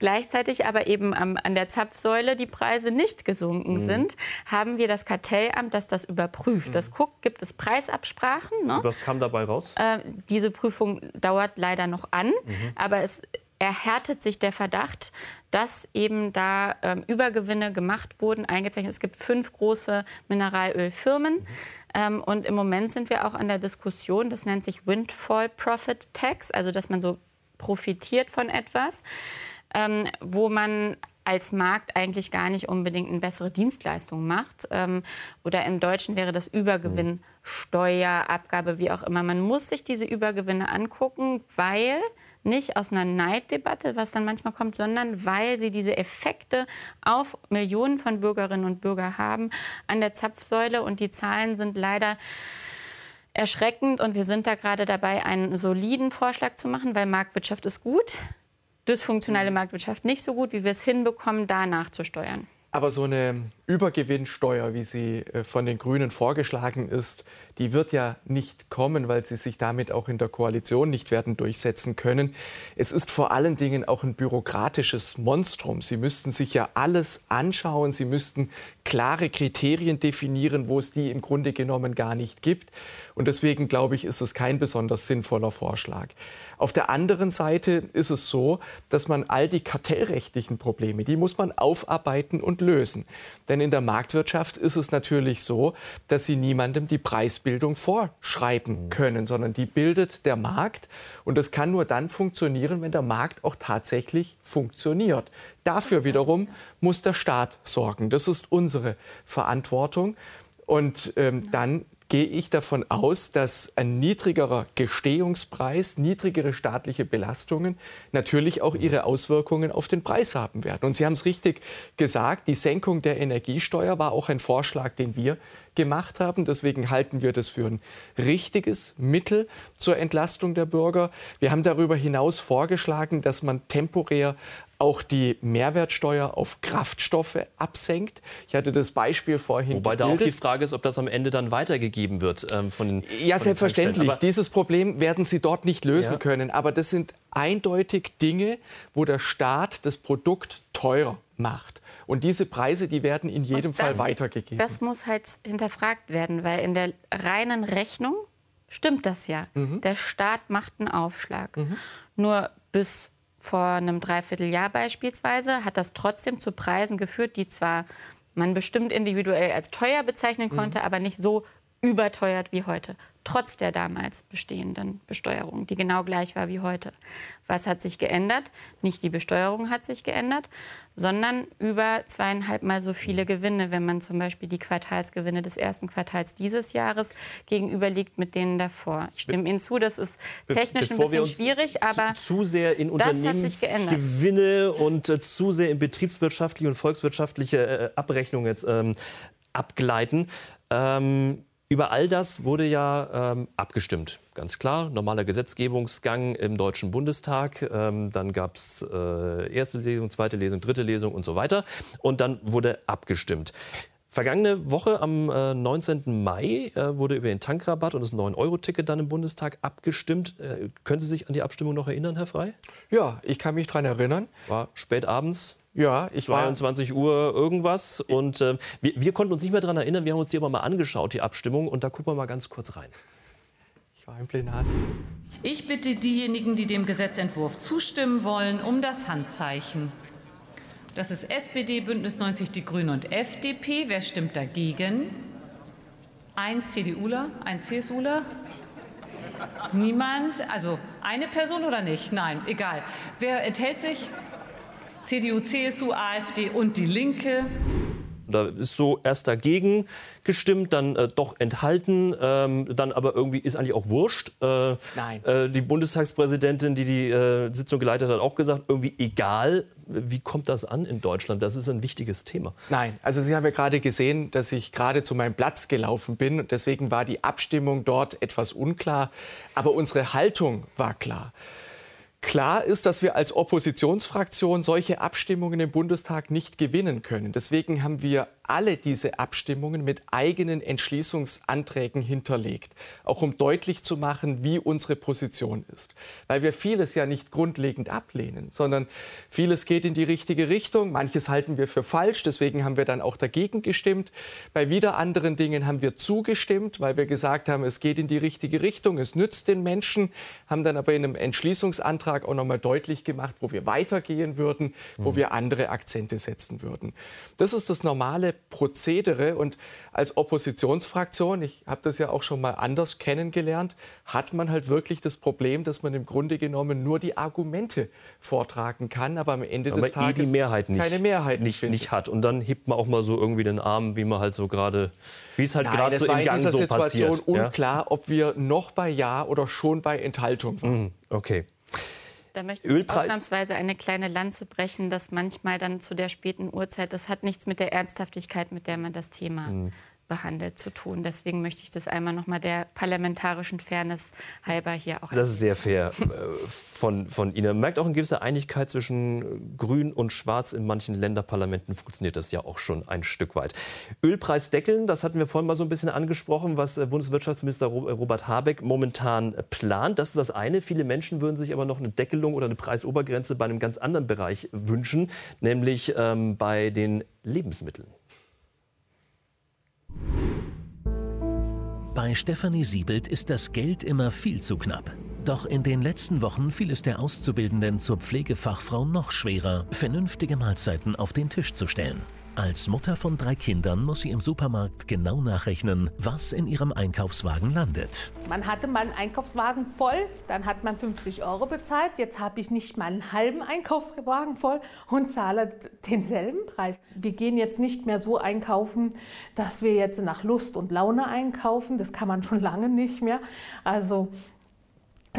B: gleichzeitig aber eben am, an der Zapfsäule die Preise nicht gesunken mhm. sind, haben wir das Kartellamt, das das überprüft. Mhm. Das guckt, gibt es Preisabsprachen.
A: Ne? Was kam dabei raus?
B: Äh, diese Prüfung dauert leider noch an, mhm. aber es erhärtet sich der Verdacht, dass eben da ähm, Übergewinne gemacht wurden, eingezeichnet. Es gibt fünf große Mineralölfirmen. Ähm, und im Moment sind wir auch an der Diskussion, das nennt sich Windfall Profit Tax, also dass man so profitiert von etwas, ähm, wo man als Markt eigentlich gar nicht unbedingt eine bessere Dienstleistung macht. Ähm, oder im Deutschen wäre das Übergewinnsteuer, Abgabe, wie auch immer. Man muss sich diese Übergewinne angucken, weil nicht aus einer Neiddebatte, was dann manchmal kommt, sondern weil sie diese Effekte auf Millionen von Bürgerinnen und Bürgern haben an der Zapfsäule. Und die Zahlen sind leider erschreckend. Und wir sind da gerade dabei, einen soliden Vorschlag zu machen, weil Marktwirtschaft ist gut. Dysfunktionale Marktwirtschaft nicht so gut, wie wir es hinbekommen, da nachzusteuern.
C: Aber so eine Übergewinnsteuer, wie sie äh, von den Grünen vorgeschlagen ist, die wird ja nicht kommen, weil sie sich damit auch in der Koalition nicht werden durchsetzen können. Es ist vor allen Dingen auch ein bürokratisches Monstrum. Sie müssten sich ja alles anschauen, sie müssten klare Kriterien definieren, wo es die im Grunde genommen gar nicht gibt. Und deswegen glaube ich, ist es kein besonders sinnvoller Vorschlag. Auf der anderen Seite ist es so, dass man all die kartellrechtlichen Probleme, die muss man aufarbeiten und lösen. Denn in der Marktwirtschaft ist es natürlich so, dass Sie niemandem die Preisbildung vorschreiben können, sondern die bildet der Markt. Und das kann nur dann funktionieren, wenn der Markt auch tatsächlich funktioniert. Dafür wiederum muss der Staat sorgen. Das ist unsere Verantwortung. Und ähm, dann gehe ich davon aus, dass ein niedrigerer Gestehungspreis, niedrigere staatliche Belastungen natürlich auch ihre Auswirkungen auf den Preis haben werden. Und Sie haben es richtig gesagt, die Senkung der Energiesteuer war auch ein Vorschlag, den wir gemacht haben. Deswegen halten wir das für ein richtiges Mittel zur Entlastung der Bürger. Wir haben darüber hinaus vorgeschlagen, dass man temporär auch die Mehrwertsteuer auf Kraftstoffe absenkt. Ich hatte das Beispiel vorhin.
A: Wobei gebildet. da auch die Frage ist, ob das am Ende dann weitergegeben wird ähm, von den.
C: Ja, von selbstverständlich. Den Dieses Problem werden Sie dort nicht lösen ja. können. Aber das sind eindeutig Dinge, wo der Staat das Produkt teurer macht. Und diese Preise, die werden in jedem das, Fall weitergegeben.
B: Das muss halt hinterfragt werden, weil in der reinen Rechnung stimmt das ja. Mhm. Der Staat macht einen Aufschlag. Mhm. Nur bis vor einem Dreivierteljahr beispielsweise hat das trotzdem zu Preisen geführt, die zwar man bestimmt individuell als teuer bezeichnen mhm. konnte, mhm. aber nicht so überteuert wie heute trotz der damals bestehenden Besteuerung, die genau gleich war wie heute. Was hat sich geändert? Nicht die Besteuerung hat sich geändert, sondern über zweieinhalb Mal so viele Gewinne, wenn man zum Beispiel die Quartalsgewinne des ersten Quartals dieses Jahres gegenüberliegt mit denen davor. Ich stimme Ihnen zu, das ist technisch Bevor ein bisschen schwierig, aber
A: zu, zu sehr in Unternehmensgewinne und äh, zu sehr in betriebswirtschaftliche und volkswirtschaftliche äh, Abrechnungen jetzt ähm, abgleiten. Ähm, über all das wurde ja ähm, abgestimmt. Ganz klar, normaler Gesetzgebungsgang im Deutschen Bundestag. Ähm, dann gab es äh, erste Lesung, zweite Lesung, dritte Lesung und so weiter. Und dann wurde abgestimmt. Vergangene Woche am äh, 19. Mai äh, wurde über den Tankrabatt und das 9-Euro-Ticket dann im Bundestag abgestimmt. Äh, können Sie sich an die Abstimmung noch erinnern, Herr Frey?
C: Ja, ich kann mich daran erinnern.
A: War spät abends.
C: Ja,
A: ich 22 war Uhr irgendwas. Und äh, wir, wir, konnten uns nicht mehr daran erinnern. Wir haben uns die aber mal angeschaut, die Abstimmung. Und da gucken wir mal ganz kurz rein.
C: Ich war im Plenarsaal.
G: Ich bitte diejenigen, die dem Gesetzentwurf zustimmen wollen, um das Handzeichen. Das ist SPD, Bündnis 90, die Grünen und FDP. Wer stimmt dagegen? Ein CDUler, ein CSUler? Niemand? Also eine Person oder nicht? Nein, egal. Wer enthält sich? CDU, CSU, AfD und die Linke.
A: Da ist so erst dagegen gestimmt, dann äh, doch enthalten, ähm, dann aber irgendwie ist eigentlich auch wurscht.
C: Äh, Nein.
A: Äh, die Bundestagspräsidentin, die die äh, Sitzung geleitet hat, auch gesagt, irgendwie egal. Wie kommt das an in Deutschland? Das ist ein wichtiges Thema.
C: Nein, also Sie haben ja gerade gesehen, dass ich gerade zu meinem Platz gelaufen bin. Deswegen war die Abstimmung dort etwas unklar. Aber unsere Haltung war klar. Klar ist, dass wir als Oppositionsfraktion solche Abstimmungen im Bundestag nicht gewinnen können. Deswegen haben wir alle diese Abstimmungen mit eigenen Entschließungsanträgen hinterlegt, auch um deutlich zu machen, wie unsere Position ist. Weil wir vieles ja nicht grundlegend ablehnen, sondern vieles geht in die richtige Richtung, manches halten wir für falsch, deswegen haben wir dann auch dagegen gestimmt. Bei wieder anderen Dingen haben wir zugestimmt, weil wir gesagt haben, es geht in die richtige Richtung, es nützt den Menschen, haben dann aber in einem Entschließungsantrag auch nochmal deutlich gemacht, wo wir weitergehen würden, wo mhm. wir andere Akzente setzen würden. Das ist das normale Prozedere. Und als Oppositionsfraktion, ich habe das ja auch schon mal anders kennengelernt, hat man halt wirklich das Problem, dass man im Grunde genommen nur die Argumente vortragen kann, aber am Ende aber des eh Tages
A: die Mehrheit nicht,
C: keine Mehrheit
A: nicht, nicht, hat. Und dann hebt man auch mal so irgendwie den Arm, wie man halt so gerade, wie es halt gerade so im Gang so
C: Situation
A: passiert.
C: Situation unklar, ja? ob wir noch bei Ja oder schon bei Enthaltung waren. Mhm,
A: okay.
B: Da möchte ich ausnahmsweise eine kleine Lanze brechen, dass manchmal dann zu der späten Uhrzeit, das hat nichts mit der Ernsthaftigkeit, mit der man das Thema mhm behandelt zu tun. Deswegen möchte ich das einmal noch mal der parlamentarischen Fairness halber hier auch.
A: Das ist sehr fair äh, von, von Ihnen. Man merkt auch eine gewisse Einigkeit zwischen Grün und Schwarz. In manchen Länderparlamenten funktioniert das ja auch schon ein Stück weit. Ölpreis deckeln, das hatten wir vorhin mal so ein bisschen angesprochen, was äh, Bundeswirtschaftsminister Robert Habeck momentan plant. Das ist das eine. Viele Menschen würden sich aber noch eine Deckelung oder eine Preisobergrenze bei einem ganz anderen Bereich wünschen, nämlich ähm, bei den Lebensmitteln.
D: Bei Stefanie Siebelt ist das Geld immer viel zu knapp. Doch in den letzten Wochen fiel es der Auszubildenden zur Pflegefachfrau noch schwerer, vernünftige Mahlzeiten auf den Tisch zu stellen. Als Mutter von drei Kindern muss sie im Supermarkt genau nachrechnen, was in ihrem Einkaufswagen landet.
H: Man hatte mal einen Einkaufswagen voll, dann hat man 50 Euro bezahlt. Jetzt habe ich nicht mal einen halben Einkaufswagen voll und zahle denselben Preis. Wir gehen jetzt nicht mehr so einkaufen, dass wir jetzt nach Lust und Laune einkaufen. Das kann man schon lange nicht mehr. Also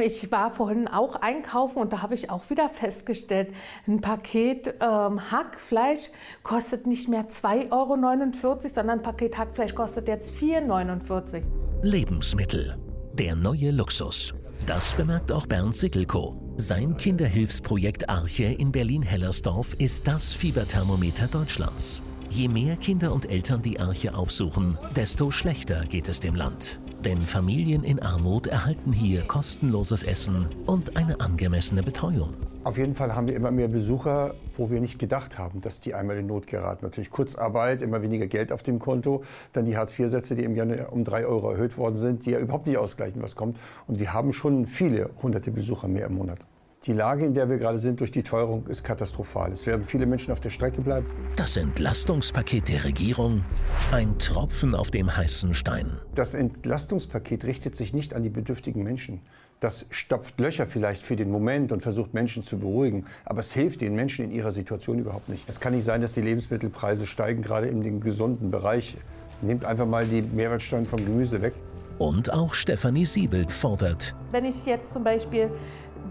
H: ich war vorhin auch einkaufen und da habe ich auch wieder festgestellt, ein Paket ähm, Hackfleisch kostet nicht mehr 2,49 Euro, sondern ein Paket Hackfleisch kostet jetzt 4,49 Euro.
D: Lebensmittel, der neue Luxus. Das bemerkt auch Bernd Sickelko. Sein Kinderhilfsprojekt Arche in Berlin-Hellersdorf ist das Fieberthermometer Deutschlands. Je mehr Kinder und Eltern die Arche aufsuchen, desto schlechter geht es dem Land. Denn Familien in Armut erhalten hier kostenloses Essen und eine angemessene Betreuung.
I: Auf jeden Fall haben wir immer mehr Besucher, wo wir nicht gedacht haben, dass die einmal in Not geraten. Natürlich Kurzarbeit, immer weniger Geld auf dem Konto, dann die Hartz-IV-Sätze, die im Januar um drei Euro erhöht worden sind, die ja überhaupt nicht ausgleichen, was kommt. Und wir haben schon viele hunderte Besucher mehr im Monat. Die Lage, in der wir gerade sind durch die Teuerung, ist katastrophal. Es werden viele Menschen auf der Strecke bleiben.
D: Das Entlastungspaket der Regierung, ein Tropfen auf dem heißen Stein.
I: Das Entlastungspaket richtet sich nicht an die bedürftigen Menschen. Das stopft Löcher vielleicht für den Moment und versucht Menschen zu beruhigen. Aber es hilft den Menschen in ihrer Situation überhaupt nicht. Es kann nicht sein, dass die Lebensmittelpreise steigen, gerade in dem gesunden Bereich. Nehmt einfach mal die Mehrwertsteuern vom Gemüse weg.
D: Und auch Stefanie Siebelt fordert.
H: Wenn ich jetzt zum Beispiel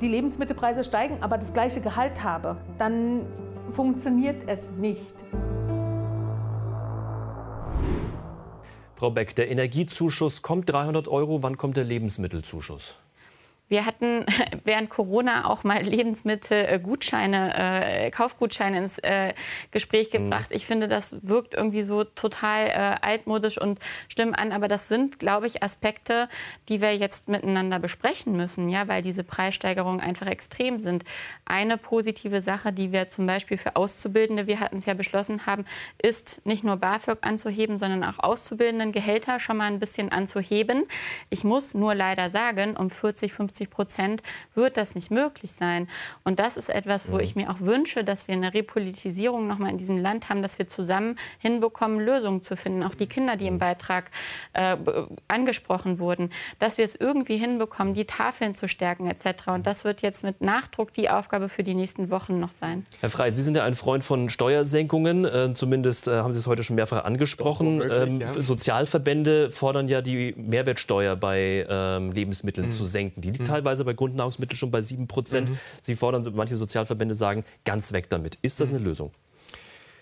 H: die Lebensmittelpreise steigen, aber das gleiche Gehalt habe, dann funktioniert es nicht.
A: Frau Beck, der Energiezuschuss kommt 300 Euro. Wann kommt der Lebensmittelzuschuss?
B: Wir hatten (laughs) während Corona auch mal Lebensmittelgutscheine, äh, Kaufgutscheine ins äh, Gespräch mhm. gebracht. Mhm. Ich finde, das wirkt irgendwie so total äh, altmodisch und schlimm an. Aber das sind, glaube ich, Aspekte, die wir jetzt miteinander besprechen müssen, ja, weil diese Preissteigerungen einfach extrem sind. Eine positive Sache, die wir zum Beispiel für Auszubildende, wir hatten es ja beschlossen haben, ist nicht nur BAföG anzuheben, sondern auch Auszubildenden Gehälter schon mal ein bisschen anzuheben. Ich muss nur leider sagen, um 40, 50 50 Prozent wird das nicht möglich sein. Und das ist etwas, wo mhm. ich mir auch wünsche, dass wir eine Repolitisierung noch mal in diesem Land haben, dass wir zusammen hinbekommen, Lösungen zu finden. Auch die Kinder, die im mhm. Beitrag äh, angesprochen wurden, dass wir es irgendwie hinbekommen, die Tafeln zu stärken etc. Und das wird jetzt mit Nachdruck die Aufgabe für die nächsten Wochen noch sein.
A: Herr Frey, Sie sind ja ein Freund von Steuersenkungen. Äh, zumindest äh, haben Sie es heute schon mehrfach angesprochen. Möglich, ähm, ja. Sozialverbände fordern ja die Mehrwertsteuer bei ähm, Lebensmitteln mhm. zu senken. Die liegt mhm. teilweise bei Grundnahrungsmitteln schon bei 7 Prozent. Mhm. Sie fordern, manche Sozialverbände sagen, ganz weg damit. Ist das mhm. eine Lösung?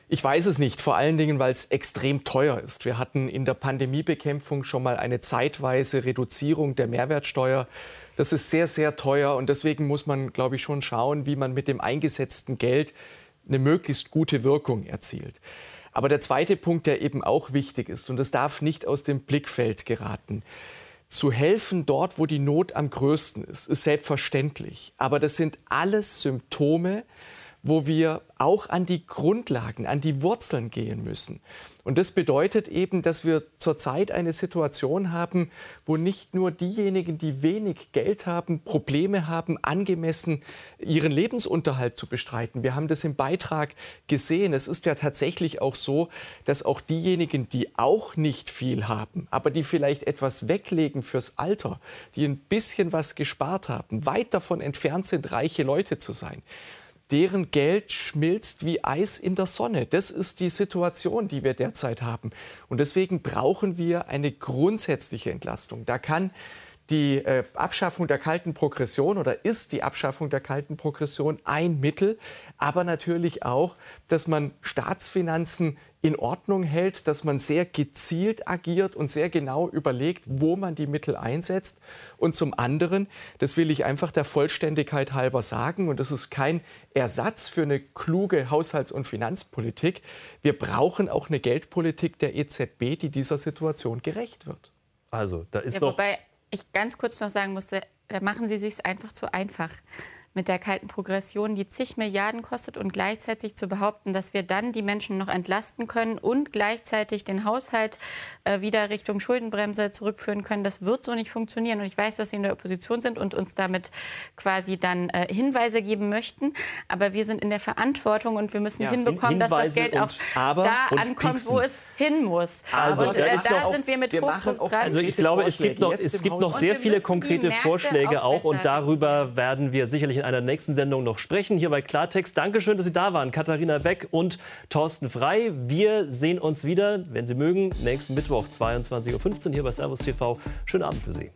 C: Ich weiß es nicht, vor allen Dingen, weil es extrem teuer ist. Wir hatten in der Pandemiebekämpfung schon mal eine zeitweise Reduzierung der Mehrwertsteuer. Das ist sehr, sehr teuer und deswegen muss man, glaube ich, schon schauen, wie man mit dem eingesetzten Geld eine möglichst gute Wirkung erzielt. Aber der zweite Punkt, der eben auch wichtig ist, und das darf nicht aus dem Blickfeld geraten, zu helfen dort, wo die Not am größten ist, ist selbstverständlich. Aber das sind alles Symptome, wo wir auch an die Grundlagen, an die Wurzeln gehen müssen. Und das bedeutet eben, dass wir zurzeit eine Situation haben, wo nicht nur diejenigen, die wenig Geld haben, Probleme haben, angemessen ihren Lebensunterhalt zu bestreiten. Wir haben das im Beitrag gesehen. Es ist ja tatsächlich auch so, dass auch diejenigen, die auch nicht viel haben, aber die vielleicht etwas weglegen fürs Alter, die ein bisschen was gespart haben, weit davon entfernt sind, reiche Leute zu sein deren Geld schmilzt wie Eis in der Sonne. Das ist die Situation, die wir derzeit haben. Und deswegen brauchen wir eine grundsätzliche Entlastung. Da kann die äh, Abschaffung der kalten Progression oder ist die Abschaffung der kalten Progression ein Mittel, aber natürlich auch, dass man Staatsfinanzen in Ordnung hält, dass man sehr gezielt agiert und sehr genau überlegt, wo man die Mittel einsetzt. Und zum anderen, das will ich einfach der Vollständigkeit halber sagen, und das ist kein Ersatz für eine kluge Haushalts- und Finanzpolitik, wir brauchen auch eine Geldpolitik der EZB, die dieser Situation gerecht wird.
A: Also, da ist
B: ja,
A: noch.
B: Wobei ich ganz kurz noch sagen musste, da machen Sie sich einfach zu einfach mit der kalten Progression, die zig Milliarden kostet und gleichzeitig zu behaupten, dass wir dann die Menschen noch entlasten können und gleichzeitig den Haushalt äh, wieder Richtung Schuldenbremse zurückführen können, das wird so nicht funktionieren. Und ich weiß, dass Sie in der Opposition sind und uns damit quasi dann äh, Hinweise geben möchten. Aber wir sind in der Verantwortung und wir müssen ja, hinbekommen, dass das Geld auch da ankommt, Pieksen. wo es hin muss.
A: Also,
B: und, da,
A: da
B: sind wir mit wir Hochdruck dran.
A: Also ich glaube, es gibt noch, es gibt noch sehr viele konkrete Vorschläge auch, auch und darüber werden wir sicherlich in einer nächsten Sendung noch sprechen, hier bei Klartext. Dankeschön, dass Sie da waren, Katharina Beck und Thorsten Frei. Wir sehen uns wieder, wenn Sie mögen, nächsten Mittwoch, 22.15 Uhr hier bei Servus TV. Schönen Abend für Sie.